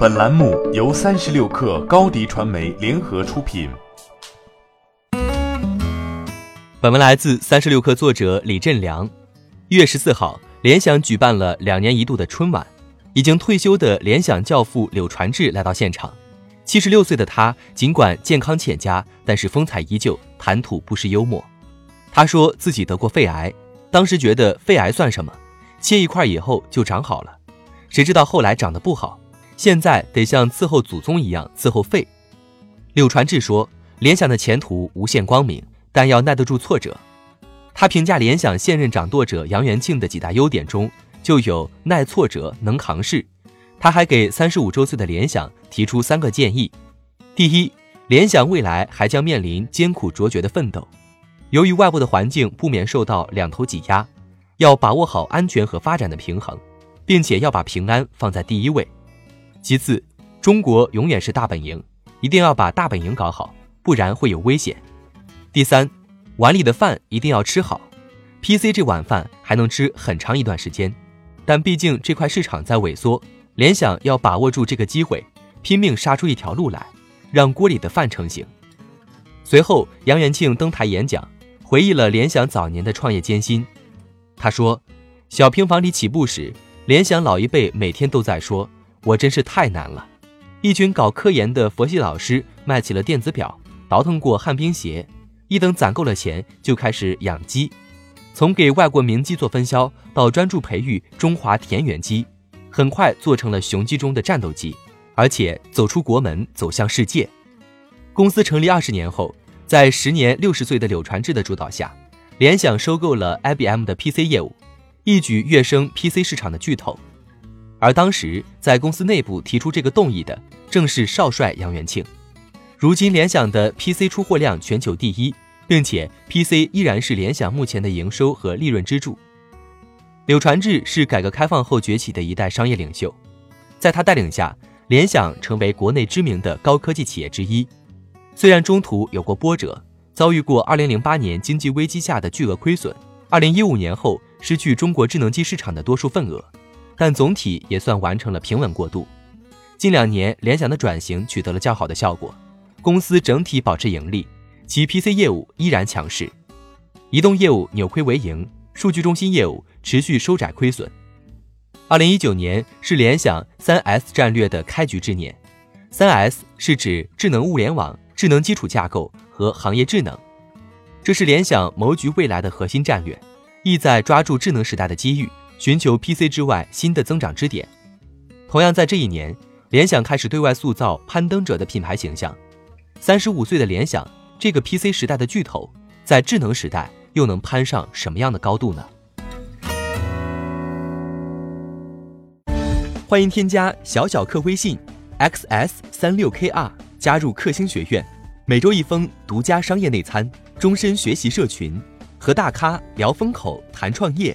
本栏目由三十六氪高低传媒联合出品。本文来自三十六氪作者李振良。一月十四号，联想举办了两年一度的春晚，已经退休的联想教父柳传志来到现场。七十六岁的他，尽管健康欠佳，但是风采依旧，谈吐不失幽默。他说自己得过肺癌，当时觉得肺癌算什么，切一块以后就长好了，谁知道后来长得不好。现在得像伺候祖宗一样伺候肺。柳传志说：“联想的前途无限光明，但要耐得住挫折。”他评价联想现任掌舵者杨元庆的几大优点中，就有耐挫折、能扛事。他还给三十五周岁的联想提出三个建议：第一，联想未来还将面临艰苦卓绝的奋斗，由于外部的环境不免受到两头挤压，要把握好安全和发展的平衡，并且要把平安放在第一位。其次，中国永远是大本营，一定要把大本营搞好，不然会有危险。第三，碗里的饭一定要吃好，PC 这碗饭还能吃很长一段时间，但毕竟这块市场在萎缩，联想要把握住这个机会，拼命杀出一条路来，让锅里的饭成型。随后，杨元庆登台演讲，回忆了联想早年的创业艰辛。他说：“小平房里起步时，联想老一辈每天都在说。”我真是太难了，一群搞科研的佛系老师卖起了电子表，倒腾过旱冰鞋，一等攒够了钱，就开始养鸡，从给外国名鸡做分销，到专注培育中华田园鸡，很快做成了雄鸡中的战斗机，而且走出国门，走向世界。公司成立二十年后，在时年六十岁的柳传志的主导下，联想收购了 IBM 的 PC 业务，一举跃升 PC 市场的巨头。而当时在公司内部提出这个动议的，正是少帅杨元庆。如今联想的 PC 出货量全球第一，并且 PC 依然是联想目前的营收和利润支柱。柳传志是改革开放后崛起的一代商业领袖，在他带领下，联想成为国内知名的高科技企业之一。虽然中途有过波折，遭遇过2008年经济危机下的巨额亏损，2015年后失去中国智能机市场的多数份额。但总体也算完成了平稳过渡。近两年，联想的转型取得了较好的效果，公司整体保持盈利，其 PC 业务依然强势，移动业务扭亏为盈，数据中心业务持续收窄亏损。二零一九年是联想三 S 战略的开局之年，三 S 是指智能物联网、智能基础架构和行业智能，这是联想谋局未来的核心战略，意在抓住智能时代的机遇。寻求 PC 之外新的增长支点。同样在这一年，联想开始对外塑造攀登者的品牌形象。三十五岁的联想，这个 PC 时代的巨头，在智能时代又能攀上什么样的高度呢？欢迎添加小小客微信 xs 三六 kr 加入克星学院，每周一封独家商业内参，终身学习社群，和大咖聊风口，谈创业。